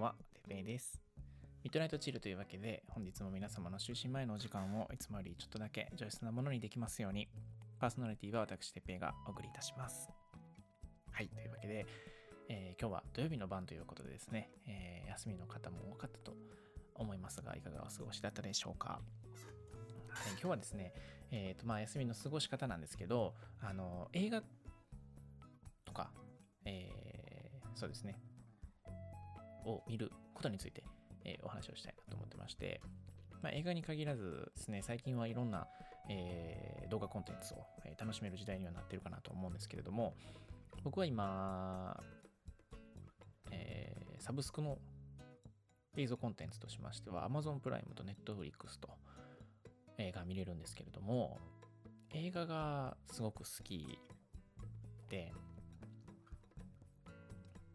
んは、てぺいです。ミッドナイトチルというわけで、本日も皆様の就寝前のお時間をいつもよりちょっとだけ上質なものにできますように、パーソナリティは私、てぺいがお送りいたします。はい、というわけで、えー今日は土曜日の晩ということでですね、えー休みの方も多かったと思いますが、いかがお過ごしだったでしょうか。はい、今日はですね、えーとまあ、休みの過ごし方なんですけど、あの映画とか、えーそうですね、を見ることについて、えーお話をしたいなと思ってまして、まあ、映画に限らずですね、最近はいろんな、えー動画コンテンツを、え楽しめる時代にはなってるかなと思うんですけれども、僕は今、えーサブスクの映像コンテンツとしましては Amazon プライムと Netflix と映画見れるんですけれども映画がすごく好きで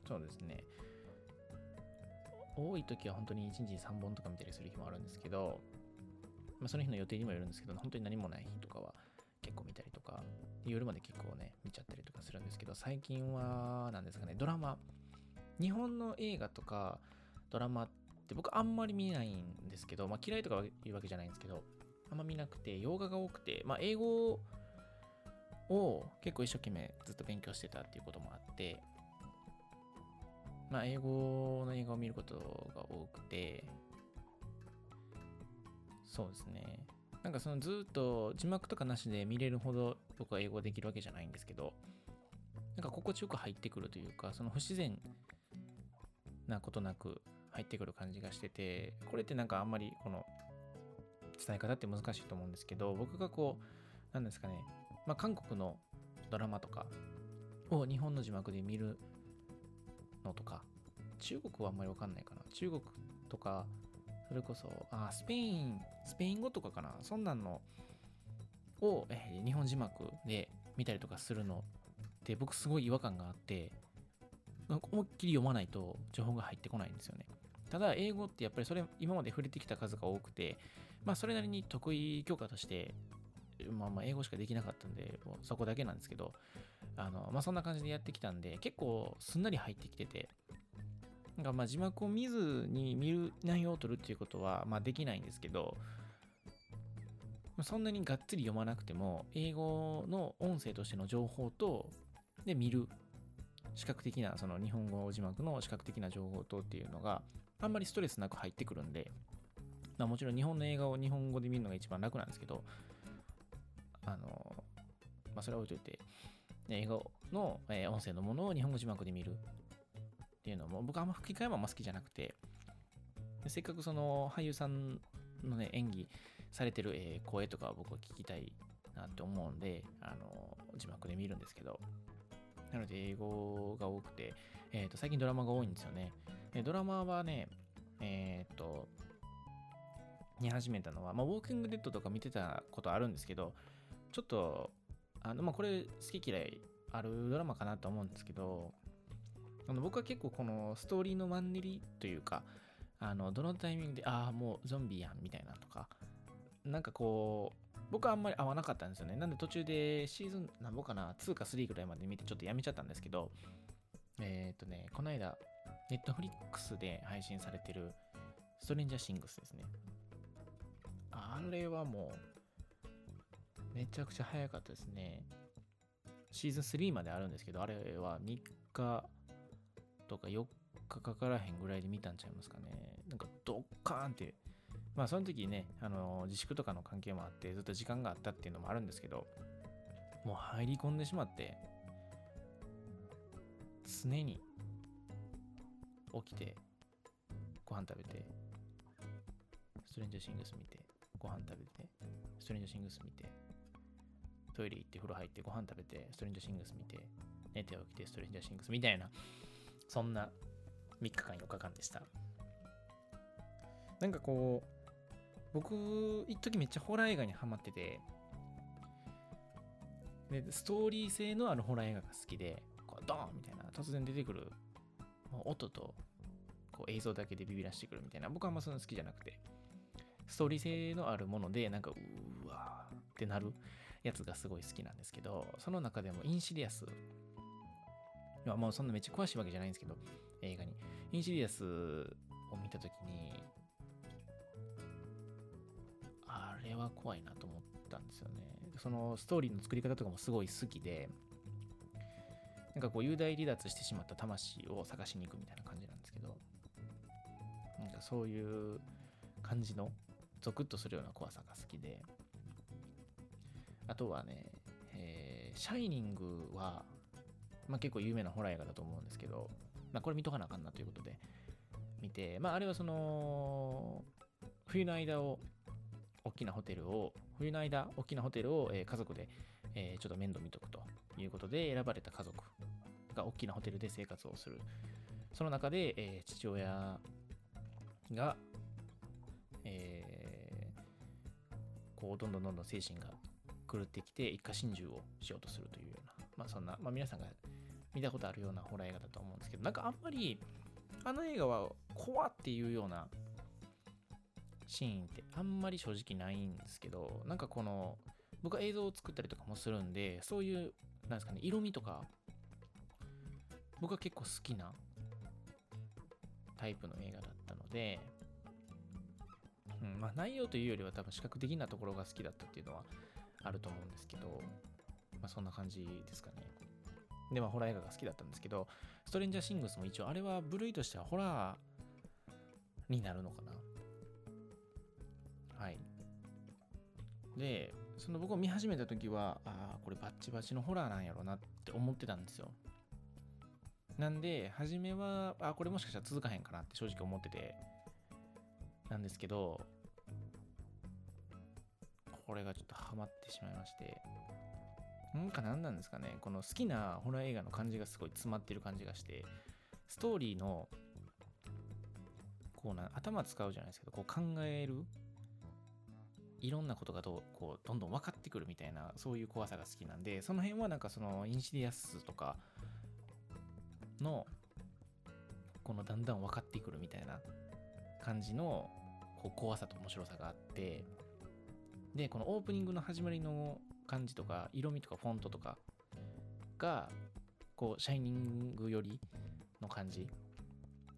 そうですね。多い時は本当に1日3本とか見たりする日もあるんですけど、まあ、その日の予定にもよるんですけど本当に何もない日とかは結構見たりとか夜まで結構ね見ちゃったりとかするんですけど最近は何ですかねドラマ。日本の映画とかドラマって僕あんまり見ないんですけど、まあ、嫌いとかいうわけじゃないんですけどあんま見なくて洋画が多くて、まあ、英語を結構一生懸命ずっと勉強してたっていうこともあってまあ英語の映画を見ることが多くてそうですね。なんかそのずっと字幕とかなしで見れるほど僕は英語できるわけじゃないんですけどなんか心地よく入ってくるというかその不自然なことなく入ってくる感じがしててこれってなんかあんまりこの伝え方って難しいと思うんですけど僕がこうなんですかね。まあ韓国のドラマとかを日本の字幕で見るのとか中国はあんまりわかんないかな。中国とかそれこそあスペインスペイン語とかかな。そんなんのを、え日本字幕で見たりとかするのって僕すごい違和感があってなんか思いっきり読まないと情報が入ってこないんですよね。ただ英語ってやっぱりそれ今まで触れてきた数が多くてまあそれなりに得意教科としてまあまあ英語しかできなかったんでもうそこだけなんですけどあのまあそんな感じでやってきたんで結構すんなり入ってきててなんかまあ字幕を見ずに見る内容を取るっていうことはまあできないんですけどそんなにがっつり読まなくても英語の音声としての情報とで見る視覚的なその日本語字幕の視覚的な情報とっていうのがあんまりストレスなく入ってくるんで、ま、もちろん日本の映画を日本語で見るのが一番楽なんですけどあのまあそれは置いといて英語の、えー音声のものを日本語字幕で見るっていうのも僕はあんま吹き替えもあんま好きじゃなくてせっかくその俳優さんのね演技されてる、えー声とかを僕は聞きたいなって思うんであの字幕で見るんですけどなので英語が多くて、えー、と最近ドラマが多いんですよね。でドラマはね、えっ、と、見始めたのは、まあ、ウォーキングデッドとか見てたことあるんですけど、ちょっと、あの、まあ、これ好き嫌いあるドラマかなと思うんですけど、あの僕は結構このストーリーのマンネリというか、あの、どのタイミングで、ああ、もうゾンビやんみたいなとか、なんかこう、僕はあんまり合わなかったんですよね。なんで途中でシーズン、なんぼかな、2か3ぐらいまで見てちょっとやめちゃったんですけど、えっ、とね、この間、ネットフリックスで配信されてるストレンジャーシングスですね。あれはもう、めちゃくちゃ早かったですね。シーズン3まであるんですけど、あれは3日とか4日かからへんぐらいで見たんちゃいますかね。なんかドッカーンって、まあその時ね、あの自粛とかの関係もあってずっと時間があったっていうのもあるんですけど、もう入り込んでしまって、常に起きて、ご飯食べて、ストレンジャーシングス見て、ご飯食べて、ストレンジャーシングス見て、トイレ行って風呂入ってご飯食べて、ストレンジャーシングス見て、寝て起きて、ストレンジャーシングスみたいな、そんな3日間4日間でした。なんかこう、僕、一時めっちゃホラー映画にハマってて、で、ストーリー性のあるホラー映画が好きで、こうドーンみたいな、突然出てくる音とこう映像だけでビビらしてくるみたいな、僕はあんまそんな好きじゃなくて、ストーリー性のあるもので、なんか、うわーってなるやつがすごい好きなんですけど、その中でもインシディアスはもうそんなめっちゃ詳しいわけじゃないんですけど、映画に。インシディアスを見たときに、あれは怖いなと思ったんですよね。そのストーリーの作り方とかもすごい好きで、なんかこう雄大離脱してしまった魂を探しに行くみたいな感じなんですけど、なんかそういう感じのゾクッとするような怖さが好きで、あとはね、えー、シャイニングは、まあ、結構有名なホラー映画だと思うんですけど、まあ、これ見とかなあかんなということで見て、まあ、あれはその、冬の間を、大きなホテルを、冬の間、大きなホテルを、えー、家族で、えー、ちょっと面倒見とくということで選ばれた家族が大きなホテルで生活をする。その中で、えー、父親が、えー、こう、どんどんどんどん精神が狂ってきて、一家心中をしようとするというような、まあそんな、まあ皆さんが見たことあるようなホラー映画だと思うんですけど、なんかあんまり、あの映画は怖っていうようなシーンってあんまり正直ないんですけど、なんかこの、僕は映像を作ったりとかもするんで、そういう、なんですかね、色味とか、僕は結構好きなタイプの映画だったので、うん、まあ内容というよりは多分視覚的なところが好きだったっていうのはあると思うんですけど、まあそんな感じですかね。で、まあホラー映画が好きだったんですけど、ストレンジャーシングスも一応あれは部類としてはホラーになるのかな。はい。で、その僕を見始めた時は、ああ、これバッチバチのホラーなんやろうなって思ってたんですよ。なんで、初めは、あ、これもしかしたら続かへんかなって正直思ってて、なんですけど、これがちょっとハマってしまいまして、なんか何なんですかね、この好きなホラー映画の感じがすごい詰まってる感じがして、ストーリーの、こうな、頭使うじゃないですけど、こう考える。いろんなことがどうこうどんどん分かってくるみたいなそういう怖さが好きなんでその辺はなんかそのインシディアスとかのこのだんだん分かってくるみたいな感じのこう怖さと面白さがあって。でこのオープニングの始まりの感じとか色味とかフォントとかがこうシャイニング寄りの感じ。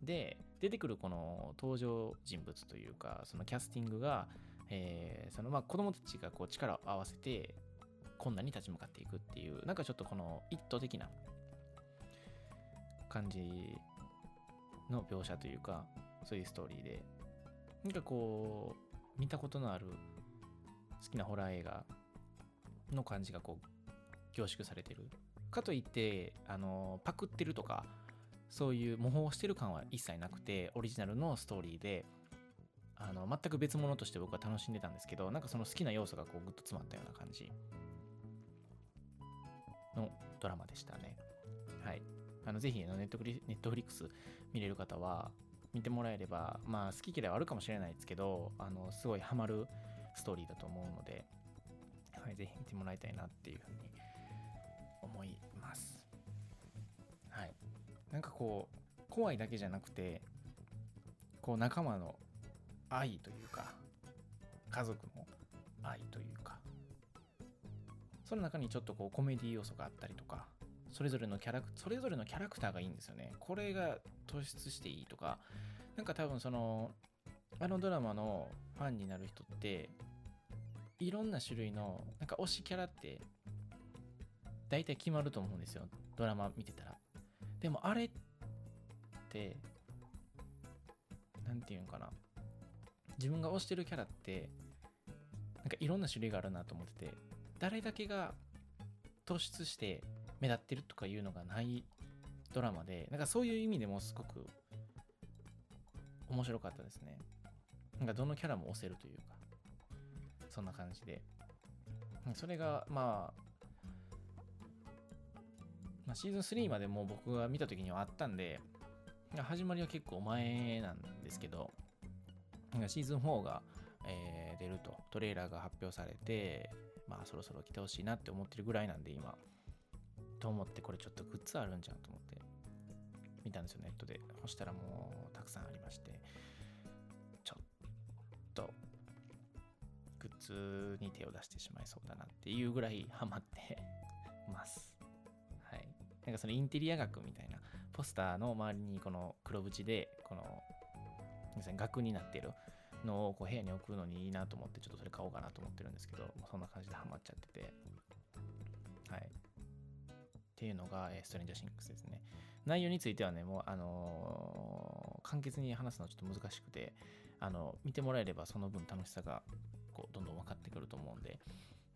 で出てくるこの登場人物というかそのキャスティングがえー、そのまあ子供たちがこう力を合わせて困難に立ち向かっていくっていうなんかちょっとこの一途的な感じの描写というかそういうストーリーで。なんかこう見たことのある好きなホラー映画の感じがこう凝縮されてる。かといってあのパクってるとかそういう模倣してる感は一切なくてオリジナルのストーリーであの全く別物として僕は楽しんでたんですけどなんかその好きな要素がこうグッと詰まったような感じのドラマでしたね。はい。あのぜひネットフリネットフリックス見れる方は見てもらえればまあ好き嫌いはあるかもしれないですけどあのすごいハマるストーリーだと思うので、はい、ぜひ見てもらいたいなっていうふうに思います。はい。なんかこう怖いだけじゃなくてこう仲間の愛というか家族の愛というかその中にちょっとこうコメディ要素があったりとかそれぞれのキャラクそれぞれのキャラクターがいいんですよね。これが突出していいとかなんか多分そのあのドラマのファンになる人っていろんな種類のなんか推しキャラって大体決まると思うんですよ。ドラマ見てたら。でもあれって何て言うんかな。自分が推してるキャラってなんかいろんな種類があるなと思ってて誰だけが突出して目立ってるとかいうのがないドラマでなんかそういう意味でもすごく面白かったですね。なんかどのキャラも推せるというか。そんな感じでそれがまあまあ、シーズン3までもう僕が見た時にはあったんで、始まりは結構前なんですけど、シーズン4が、えー、出ると、トレーラーが発表されて、まあそろそろ来てほしいなって思ってるぐらいなんで今、と思ってこれちょっとグッズあるんじゃんと思って見たんですよ、ネットで。そしたらもうたくさんありまして、に手を出してしまいそうだなっていうぐらいハマって ます。はい。なんかそのインテリア学みたいなポスターの周りにこの黒縁でこの額になってるのをこう部屋に置くのにいいなと思ってちょっとそれ買おうかなと思ってるんですけどそんな感じでハマっちゃっててはいっていうのが、えストレンジャーシンクスですね内容についてはねもうあのー、簡潔に話すのはちょっと難しくてあの見てもらえればその分楽しさがこうどんどん分かってくると思うんで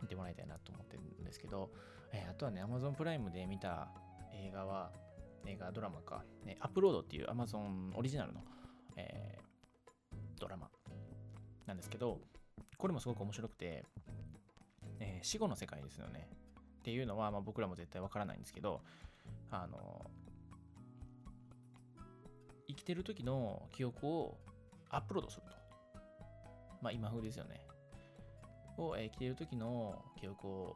見てもらいたいなと思ってるんですけど、えー、あとはね Amazon プライムで見た映画は映画ドラマか、ね、アップロードっていう Amazon オリジナルの、えー、ドラマなんですけどこれもすごく面白くて、えー、死後の世界ですよねっていうのは、まあ、僕らも絶対わからないんですけどあの生きてる時の記憶をアップロードすると。まあ今風ですよね。を、えー、着ている時の記憶を、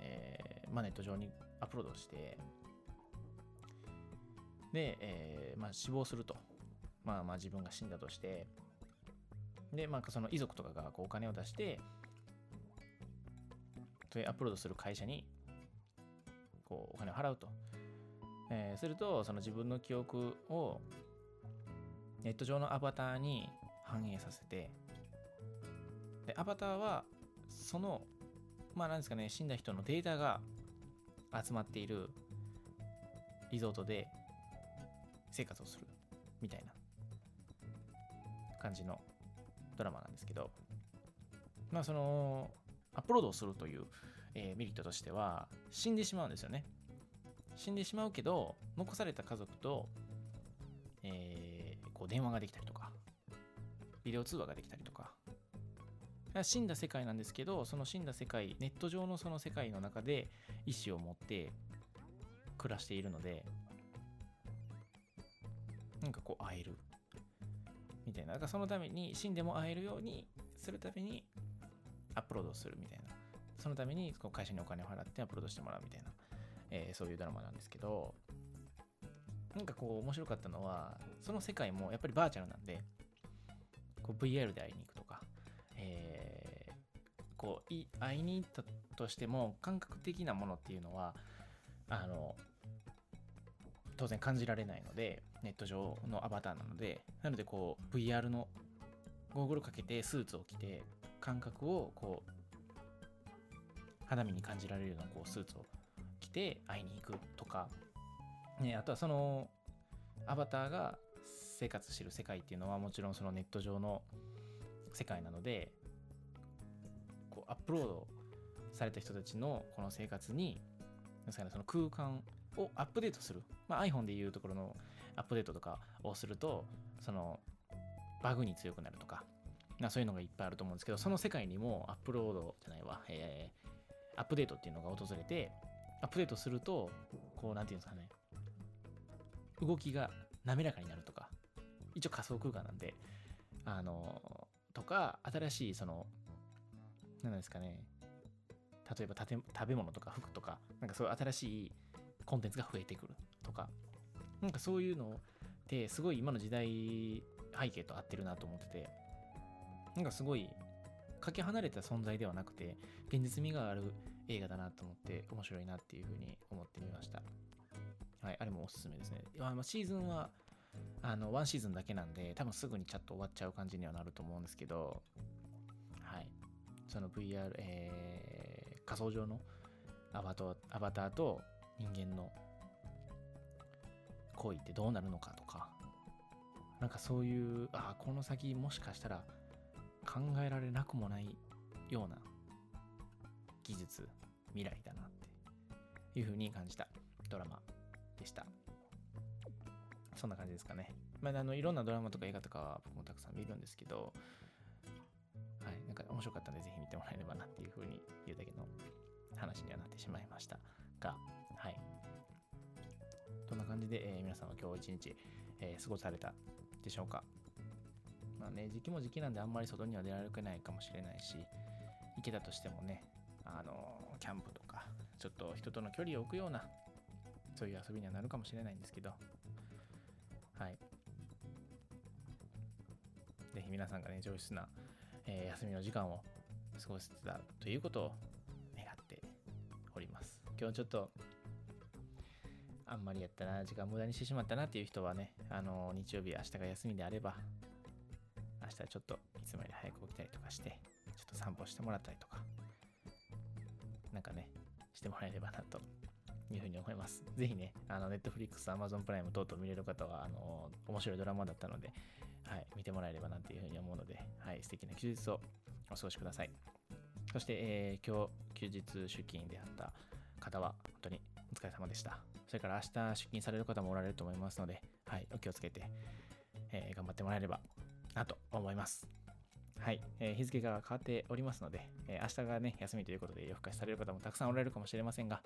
えーまあ、ネット上にアップロードして、で、えーまあ、死亡すると。まあまあ自分が死んだとして、で、まあその遺族とかがこうお金を出して、それアップロードする会社にこうお金を払うと。えー、すると、その自分の記憶をネット上のアバターに反映させて、で、アバターは、その、まあなんですかね、死んだ人のデータが集まっているリゾートで生活をするみたいな感じのドラマなんですけど、まあその、アップロードをするという、えー、メリットとしては、死んでしまうんですよね。死んでしまうけど、残された家族と、えーこう電話ができたりとか、ビデオ通話ができたり、死んだ世界なんですけど、その死んだ世界、ネット上のその世界の中で意思を持って暮らしているので、なんかこう会える。みたいな。だからそのために死んでも会えるようにするためにアップロードするみたいな。そのためにこう会社にお金を払ってアップロードしてもらうみたいな、えー、そういうドラマなんですけど、なんかこう面白かったのは、その世界もやっぱりバーチャルなんで、こう VR で会いに行くとか、えー、こうい会いに行ったとしても感覚的なものっていうのは、あの、当然感じられないので、ネット上のアバターなので、なのでこう VR のゴーグルかけてスーツを着て、感覚をこう、肌身に感じられるようなこうスーツを着て会いに行くとか、ね、あとはそのアバターが生活してる世界っていうのはもちろんそのネット上の世界なのでアップロードされた人たちのこの生活にその空間をアップデートする、まあ、iPhone でいうところのアップデートとかをするとそのバグに強くなるとか、まあ、そういうのがいっぱいあると思うんですけどその世界にもアップロードじゃないわ、えー、アップデートっていうのが訪れてアップデートするとこうなんていうんですかね動きが滑らかになるとか、一応仮想空間なんで、あの、とか、新しいその、何ですかね、例えば食べ物とか服とか、なんかそういう新しいコンテンツが増えてくるとか、なんかそういうのってすごい今の時代背景と合ってるなと思ってて、なんかすごいかけ離れた存在ではなくて、現実味がある映画だなと思って面白いなっていうふうに思ってみました。はい、あれもおすすめですね。シーズンは、あの、ワンシーズンだけなんで、多分すぐにチャット終わっちゃう感じにはなると思うんですけど、その VR、えー、仮想上のアバターアバターと人間の恋ってどうなるのかとか、なんかそういう、あこの先もしかしたら考えられなくもないような技術、未来だなっていうふうに感じたドラマでした。そんな感じですかね。まあ、あのいろんなドラマとか映画とかは僕もたくさん見るんですけど、はい、なんか面白かったんでぜひ見てもらえればなっていうふうに言うだけの話にはなってしまいましたが、はい。どんな感じで、えー、皆さんは今日一日、えー、過ごされたでしょうか？まあね、時期も時期なんであんまり外には出られないかもしれないし、行けたとしてもね、あのキャンプとか、ちょっと人との距離を置くようなそういう遊びにはなるかもしれないんですけど、はい。ぜひ皆さんがね、上質な、えー、休みの時間を過ごせたということを願っております。今日ちょっと、あんまりやったな、時間無駄にしてしまったなっていう人はね、あの日曜日、明日が休みであれば、明日ちょっといつもより早く起きたりとかして、ちょっと散歩してもらったりとか、なんかね、してもらえればなというふうに思います。ぜひね、あの、Netflix、Amazon プライム等々見れる方は、あの、面白いドラマだったので、はい、見てもらえればなっていうふうに思うので、はい、素敵な休日をお過ごしください。そして、えー、今日、休日出勤であった方は、本当にお疲れ様でした。それから明日出勤される方もおられると思いますので、はい、お気をつけて、えー、頑張ってもらえればなと思います。はい、えー、日付が変わっておりますので、えー、明日がね、休みということで夜更かしされる方もたくさんおられるかもしれませんが、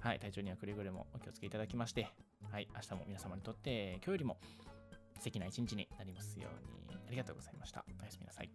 はい、体調にはくれぐれもお気をつけいただきまして、はい、明日も皆様にとって今日よりも素敵な一日になりますようにありがとうございました。おやすみなさい。